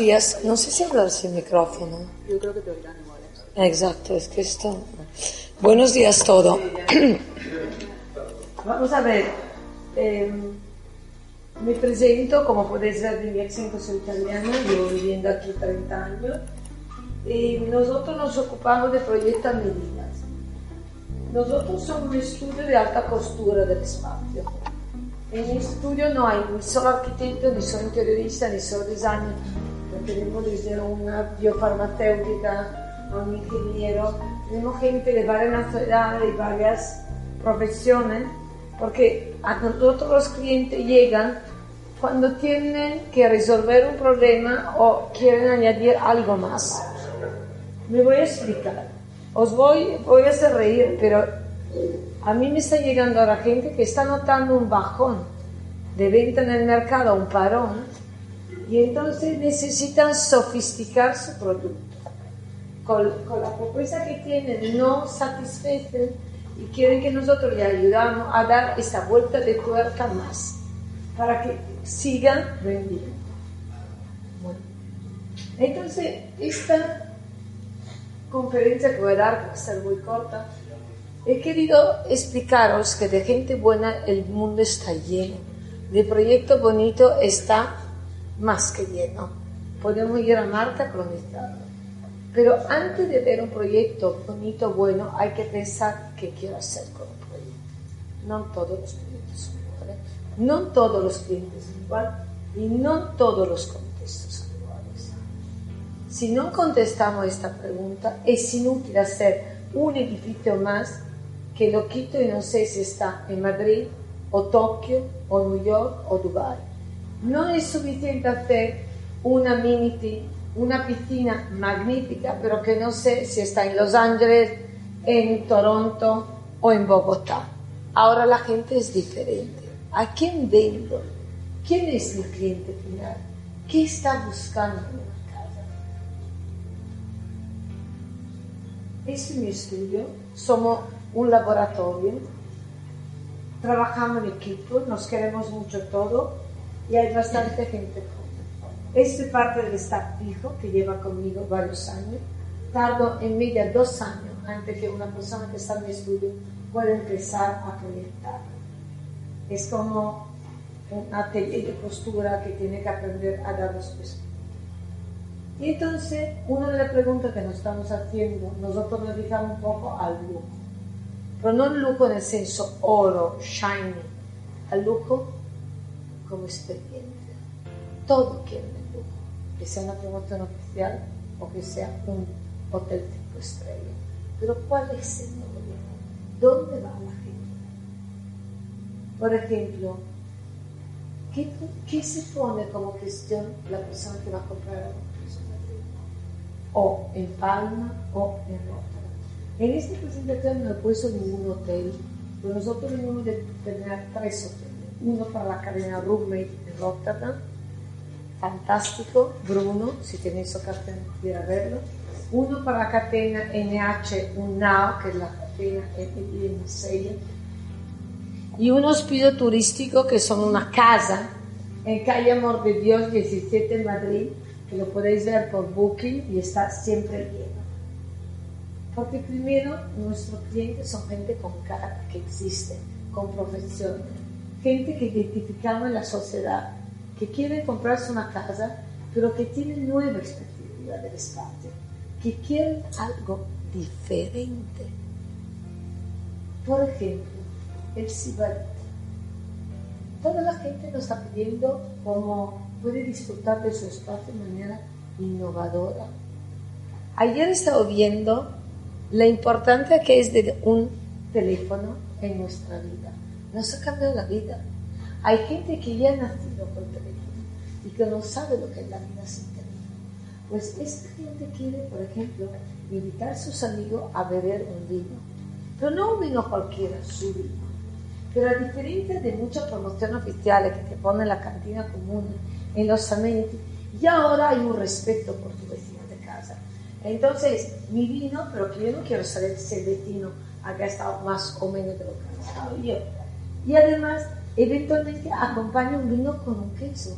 días. No sé si hablarse el micrófono. Yo creo que te oirán igual. Exacto, es que esto. Buenos días todo. Vamos a ver. Eh, me presento, como podéis ver de mi acento soy italiana, llevo viviendo aquí 30 años. Y nosotros nos ocupamos de proyectos medidas. Nosotros somos un estudio de alta costura del espacio. En mi estudio no hay ni solo arquitecto, ni solo interiorista, ni solo designer. Tenemos desde una biofarmacéutica a un ingeniero. Tenemos gente de varias nacionalidades y varias profesiones, porque a nosotros los clientes llegan cuando tienen que resolver un problema o quieren añadir algo más. Me voy a explicar. Os voy, voy a hacer reír, pero a mí me está llegando ahora gente que está notando un bajón de venta en el mercado, un parón, y entonces necesitan sofisticar su producto. Con, con la propuesta que tienen no satisfacen y quieren que nosotros le ayudamos a dar esa vuelta de tuerca más para que sigan vendiendo. Bueno. Entonces, esta conferencia que voy a dar, va a ser muy corta, he querido explicaros que de gente buena el mundo está lleno, de proyectos bonitos está más que lleno. Podemos ir a Marta cronizado. Pero antes de ver un proyecto bonito, bueno, hay que pensar qué quiero hacer con un proyecto. No todos los proyectos son iguales, no todos los clientes son iguales y no todos los contextos son iguales. Si no contestamos esta pregunta, es inútil hacer un edificio más que lo quito y no sé si está en Madrid o Tokio o New York o Dubai. No es suficiente hacer una mini una piscina magnífica, pero que no sé si está en Los Ángeles, en Toronto o en Bogotá. Ahora la gente es diferente. ¿A quién vendo? ¿Quién es mi cliente final? ¿Qué está buscando en una casa? Este es mi estudio. Somos un laboratorio. Trabajamos en equipo, nos queremos mucho todo y hay bastante gente este es parte del staff fijo que lleva conmigo varios años. Tardo en media dos años antes que una persona que está en estudio pueda empezar a proyectar. Es como un atelier de postura que tiene que aprender a dar los pasos. Y entonces, una de las preguntas que nos estamos haciendo, nosotros nos dedicamos un poco al lujo. Pero no el lujo en el senso oro, shiny, al lujo como experiencia. Todo quiere que sea una promoción oficial o que sea un hotel cinco estrellas. Pero ¿cuál es el modelo? ¿Dónde va la gente? Por ejemplo, ¿qué, ¿qué, se pone como cuestión la persona que va a comprar algo? O en Palma o en Rotterdam. En esta presentación no he puesto ningún hotel, pero nosotros venimos de tener tres hoteles. Uno para la cadena Roommate en Rotterdam, fantástico, Bruno, si tenéis ocasión de verlo. Uno para la catena NH Unnao, que es la catena en Marsella. Y un hospicio turístico que son una casa en calle Amor de Dios 17 en Madrid, que lo podéis ver por Booking y está siempre lleno. Porque primero nuestros clientes son gente con cara que existe, con profesión, gente que identificamos en la sociedad que quieren comprarse una casa, pero que tienen nueva perspectiva del espacio, que quieren algo diferente. Por ejemplo, el cibarito. Toda la gente nos está pidiendo cómo puede disfrutar de su espacio de manera innovadora. Ayer estaba viendo la importancia que es de un teléfono en nuestra vida. Nos ha cambiado la vida. Hay gente que ya ha nacido con teléfono y que no sabe lo que es la vida sin teléfono. Pues esta gente quiere, por ejemplo, invitar a sus amigos a beber un vino. Pero no un vino cualquiera, su vino. Pero a diferencia de muchas promociones oficiales que te ponen en la cantina común, en los amenities, ya ahora hay un respeto por tu vecino de casa. Entonces, mi vino, pero que yo no quiero saber si el vecino ha gastado más o menos de lo que ha gastado yo. Y además, eventualmente acompaña un vino con un queso.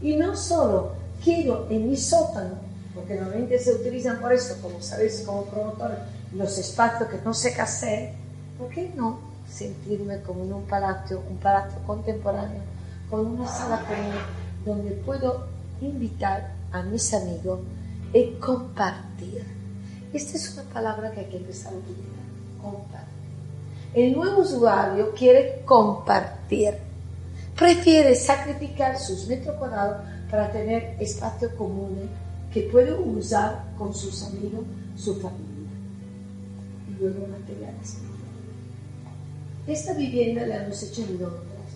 Y no solo quiero en mi sótano, porque normalmente se utilizan por esto, como sabéis, como promotor, los espacios que no sé qué ¿por qué no sentirme como en un palacio, un palacio contemporáneo, con una sala común donde puedo invitar a mis amigos y compartir? Esta es una palabra que hay que empezar a utilizar, compartir. El nuevo usuario quiere compartir, prefiere sacrificar sus metros cuadrados para tener espacio común que puede usar con sus amigos, su familia y luego materiales. Esta vivienda la hemos hecho en Londres,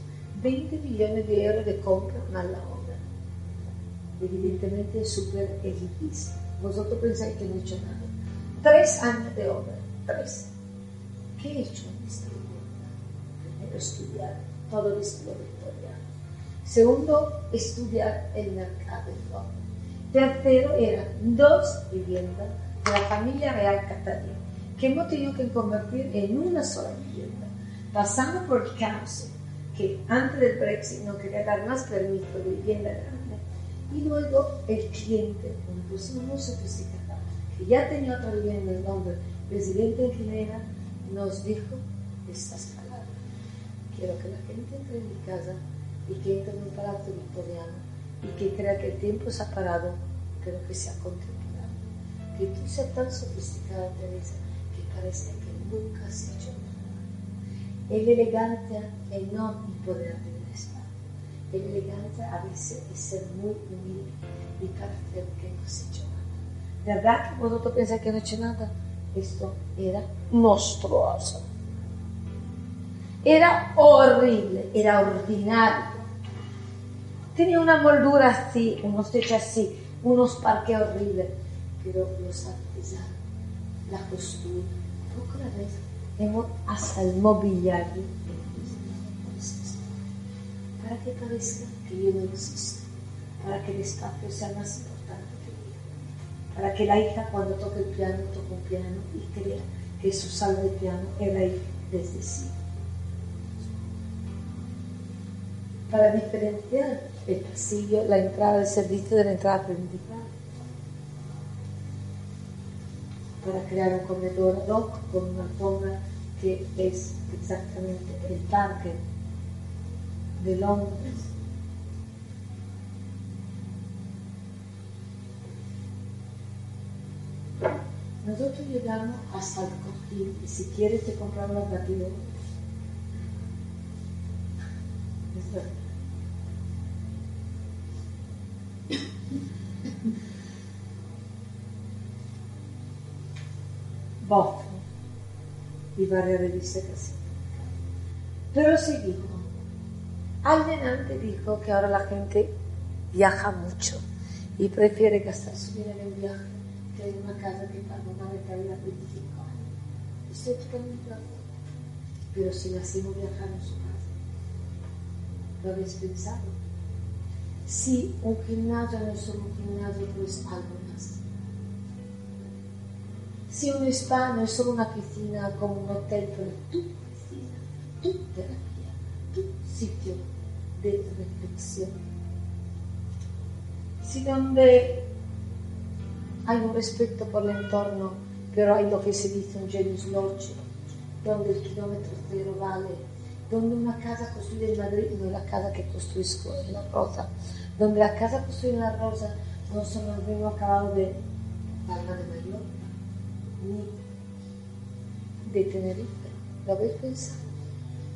20 millones de euros de compra más la obra. Evidentemente es súper elitista. Vosotros pensáis que no he hecho nada. Tres años de obra, tres. ¿Qué he hecho estudiar todo el estilo victoriano. Segundo, estudiar el mercado. Tercero, eran dos viviendas de la familia real catalana que hemos tenido que convertir en una sola vivienda, pasando por el caos que antes del Brexit no quería dar más permiso de vivienda grande, y luego el cliente, una persona muy sofisticada, que ya tenía otra vivienda en Londres, presidente en Ginebra, nos dijo estas palabras. Quiero que la gente entre en mi casa y que entre en un palacio victoriano y que crea que el tiempo se ha parado, pero que sea contemporáneo. Que tú seas tan sofisticada, Teresa, que parece que nunca has hecho nada. El elegancia es no el poder de la espalda. El elegancia a veces es ser muy humilde y parecer que no has hecho nada. ¿Verdad que vosotros pensáis que no he hecho nada? Esto era monstruoso. Era horrible, era ordinario. Tenía una moldura así, unos techos así, unos parques horribles, pero los artesanos, la costura, poco la vez, hemos hasta el mobiliario para que parezca que yo no existo, para que el espacio sea más importante que yo, para que la hija cuando toque el piano toque un piano y crea que su sala de piano era desde sí. Para diferenciar el pasillo, la entrada del servicio de la entrada principal. Para crear un comedor ad hoc con una zona que es exactamente el parque de Londres. Nosotros llegamos hasta el cojín y si quieres te compramos la batidora. Boffo y varias revistas casi. Pero seguimos. Alguien antes dijo que ahora la gente viaja mucho y prefiere gastar su dinero en viaje que en una casa que paga una mentalidad 25 años. Estoy totalmente de acuerdo. Pero si nacimos viajando en su casa, ¿lo habéis pensado? Si un gimnasio no es solo un gimnasio, pues algo más. Si un spa no es solo una piscina como un hotel, pero tu piscina, tu terapia, tu sitio de reflexión. Si donde hay un respeto por el entorno, pero hay lo que se dice un genus loci, donde el kilómetro cero vale, donde una casa construida en Madrid no es la casa que construisco en La Rosa, donde la casa construida en La Rosa no son los mismos acabados de Palma de Mallorca, ni de Tenerife. ¿Lo habéis pensado?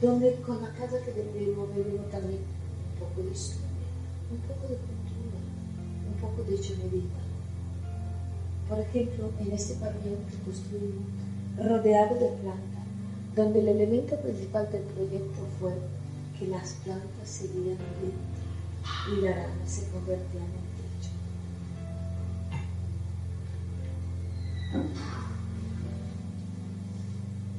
Donde con la casa que vendemos, vendemos también un poco de historia, un poco de cultura, un poco de ingeniería. Por ejemplo, en este pabellón que construimos, rodeado de plantas, donde el elemento principal del proyecto fue que las plantas seguían dentro y la rana se convertía en el techo.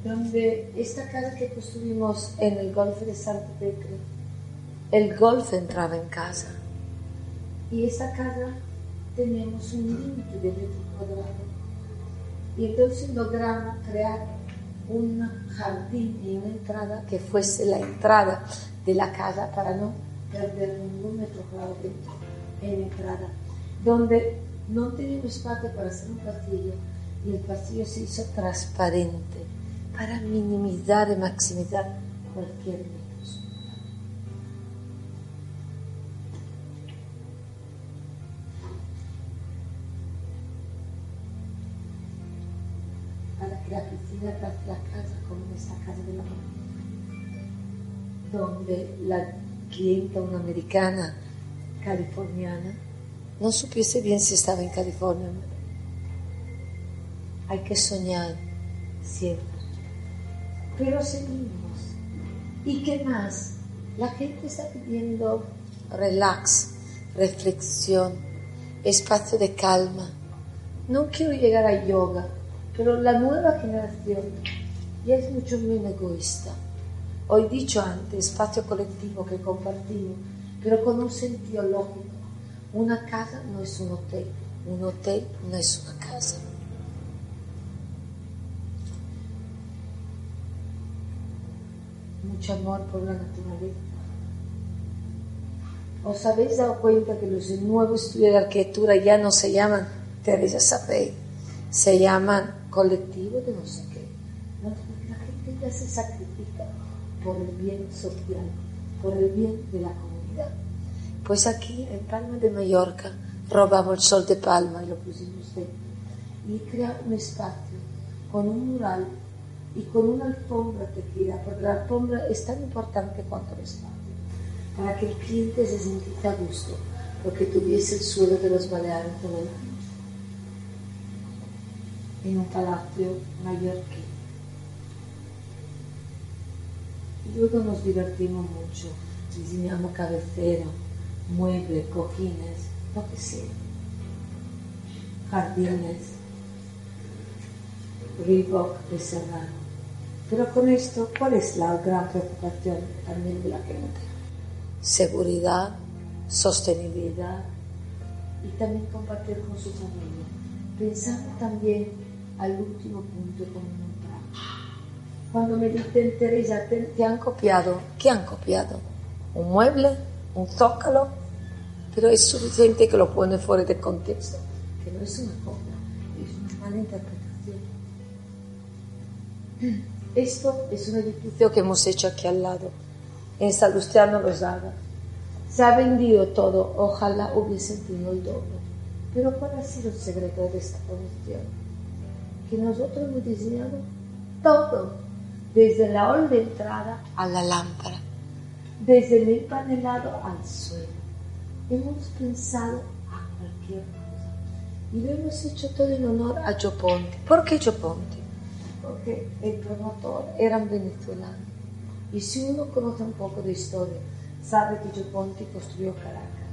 Donde esta casa que construimos en el golfo de Santa Petre, el golf entraba en casa. Y esa casa tenemos un límite de metros cuadrados. Y entonces logramos crear un jardín y una entrada que fuese la entrada de la casa para no perder ningún metro cuadrado en entrada. donde no tenía espacio para hacer un castillo y el castillo se hizo transparente para minimizar y maximizar cualquier. La piscina la casa como esta casa de la donde la clienta, una americana californiana, no supiese bien si estaba en California. Hay que soñar siempre. Pero seguimos. ¿Y qué más? La gente está pidiendo relax, reflexión, espacio de calma. No quiero llegar a yoga, pero la nueva generación ya es mucho menos egoísta. Hoy dicho antes, espacio colectivo que compartimos, pero con un sentido lógico una casa no es un hotel, un hotel no es una casa. Mucho amor por la naturaleza. ¿Os habéis dado cuenta que los nuevos estudios de arquitectura ya no se llaman, ustedes ya sabéis, se llaman colectivo de no sé qué? la gente ya se sacrifica por el bien social, por el bien de la comunidad. Pues aquí, en Palma de Mallorca, robamos el sol de Palma y lo pusimos dentro. Y crea un espacio con un mural y con una alfombra tejida, porque la alfombra es tan importante cuanto el espacio, para que el cliente se sintiera a gusto, porque tuviese el suelo de los Baleares año, en un palacio mallorquín. Luego nos divertimos mucho, diseñamos cabecera, muebles, cojines, lo que sea, jardines, Reebok de Serrano. Pero con esto, ¿cuál es la gran preocupación también de la gente? Seguridad, sostenibilidad y también compartir con su familia. Pensando también al último punto como un Cuando me dicen, Teresa, te han copiado, ¿qué han copiado? ¿Un mueble? un zócalo, pero es suficiente que lo pone fuera de contexto, que no es una copia, es una mala interpretación. Esto es un edificio que hemos hecho aquí al lado, en Salustiano Rosada. Se ha vendido todo, ojalá hubiese tenido el doble. Pero ¿cuál ha sido el secreto de esta producción? Que nosotros hemos diseñado todo, desde la hall de entrada a la lámpara desde el empanelado al suelo. Hemos pensado a cualquier cosa y lo hemos hecho todo en honor a Gioponti. ¿Por qué Gioponti? Porque el promotor era un venezolano y si uno conoce un poco de historia, sabe que Gioponti construyó Caracas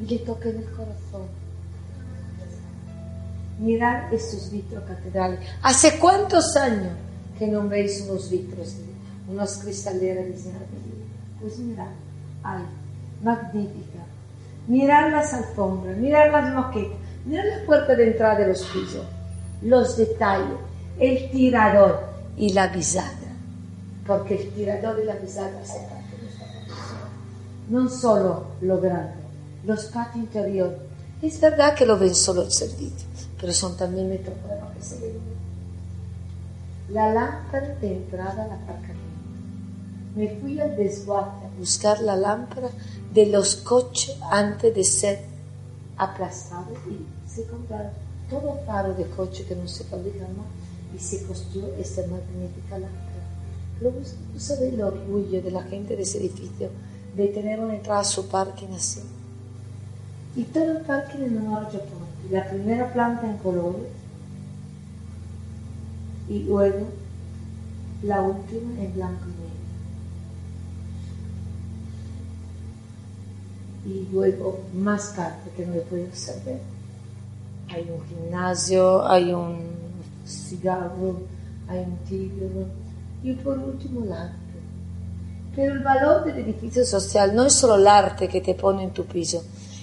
y le toca en el corazón. Mirar estos vitros catedrales. ¿Hace cuántos años que no veis unos vitros, unas cristaleras diseñadas? Pues mirar, ay, magnífica. Mirar las alfombras, mirar las moquetas, mirar la puerta de entrada de los pisos, los detalles, el tirador y la bisagra. Porque el tirador y la bisagra se parte de No solo lo grande, los patios interiores. Es verdad que lo ven solo el servicio, pero son también metros que se. La lámpara de entrada la aparcamiento me fui al desguace a buscar la lámpara de los coches antes de ser aplastados y se compraron todo faro de coche que no se fabrica más y se construyó esta magnífica lámpara. Luego, ¿tú sabes el orgullo de la gente de ese edificio de tener una entrada a su parking así? Y todo el parking en honor a Japón. La primera planta en colores y luego la última en blanco y negro. y luego más parte que no puedo saber. Hay un gimnasio, hay un cigarro, hay un tigre y por último el arte. Pero el valor del edificio social no es solo el arte que te pone en tu piso.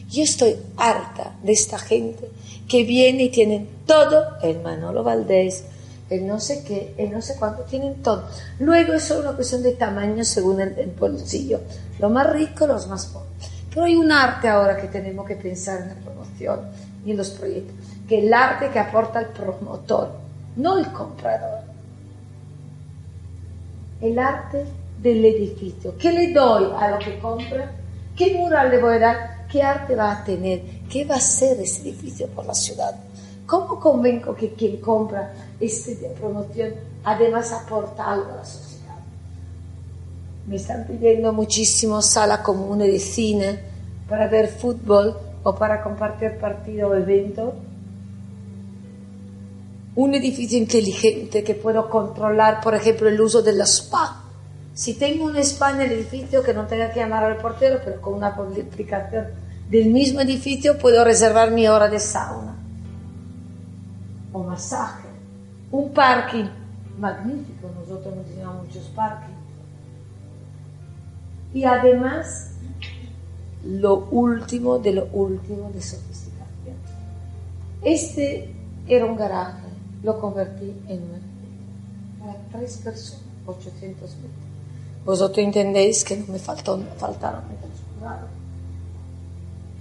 Yo estoy harta de esta gente que viene y tienen todo, el Manolo Valdés, el no sé qué, el no sé cuánto, tienen todo. Luego es solo una cuestión de tamaño según el bolsillo. Lo más rico, los más pobres. Pero hay un arte ahora que tenemos que pensar en la promoción y en los proyectos, que es el arte que aporta el promotor, no el comprador. El arte del edificio. ¿Qué le doy a lo que compra? ¿Qué mural le voy a dar? ¿Qué arte va a tener? ¿Qué va a ser ese edificio por la ciudad? ¿Cómo convengo que quien compra este de promoción además aporta algo a la sociedad? Me están pidiendo muchísimo sala común de cine para ver fútbol o para compartir partido o evento. Un edificio inteligente que puedo controlar, por ejemplo, el uso de la spa. Si tengo un spa en el edificio que no tenga que llamar al portero, pero con una aplicación del mismo edificio puedo reservar mi hora de sauna o masaje. Un parking magnífico, nosotros nos llamamos muchos parkings. Y además, lo último de lo último de sofisticación. Este era un garaje, lo convertí en una para tres personas, 800 metros. Vosotros entendéis que no me faltó, faltaron.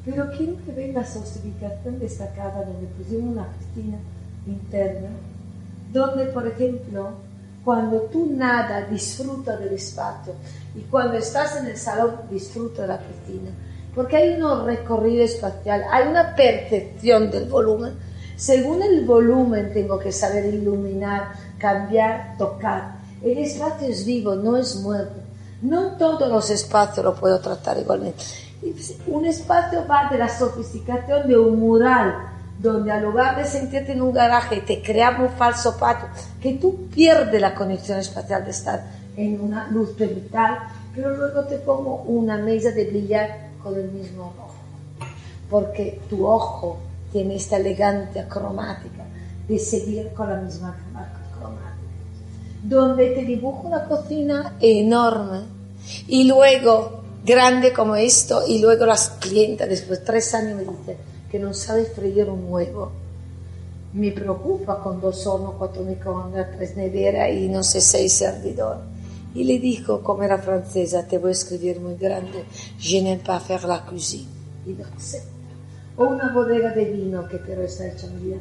Pero quiero que vean la sofisticación destacada donde pusimos una piscina interna, donde, por ejemplo, cuando tú nada disfruta del espacio y cuando estás en el salón disfruta de la piscina, porque hay un recorrido espacial, hay una percepción del volumen. Según el volumen tengo que saber iluminar, cambiar, tocar. El espacio es vivo, no es muerto. No todos los espacios lo puedo tratar igualmente. Un espacio va de la sofisticación de un mural, donde al lugar de sentirte en un garaje te creamos un falso patio, que tú pierdes la conexión espacial de estar en una luz vital, pero luego te pongo una mesa de billar con el mismo ojo, porque tu ojo tiene esta elegancia cromática de seguir con la misma donde te dibujo una cocina enorme y luego grande como esto y luego las clientas después de tres años me dicen que non sabe freír un huevo. Mi preocupa con dos hornos, cuatro microondas, tres neveras y no sé, seis servidores. Y le dijo, como era francesa, te voy a escribir muy grande, je n'aime pas faire la cuisine. Y lo acepta. O una bodega de vino que pero está hecha muy bien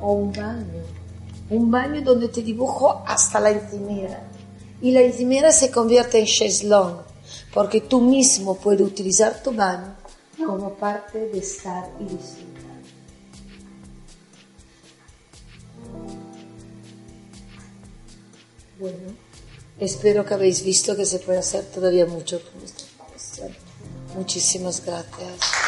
O un baño. Un baño donde te dibujo hasta la encimera. Y la encimera se convierte en cheslong porque tú mismo puedes utilizar tu baño como parte de estar y disfrutar. Bueno, espero que habéis visto que se puede hacer todavía mucho con esta. Muchísimas gracias.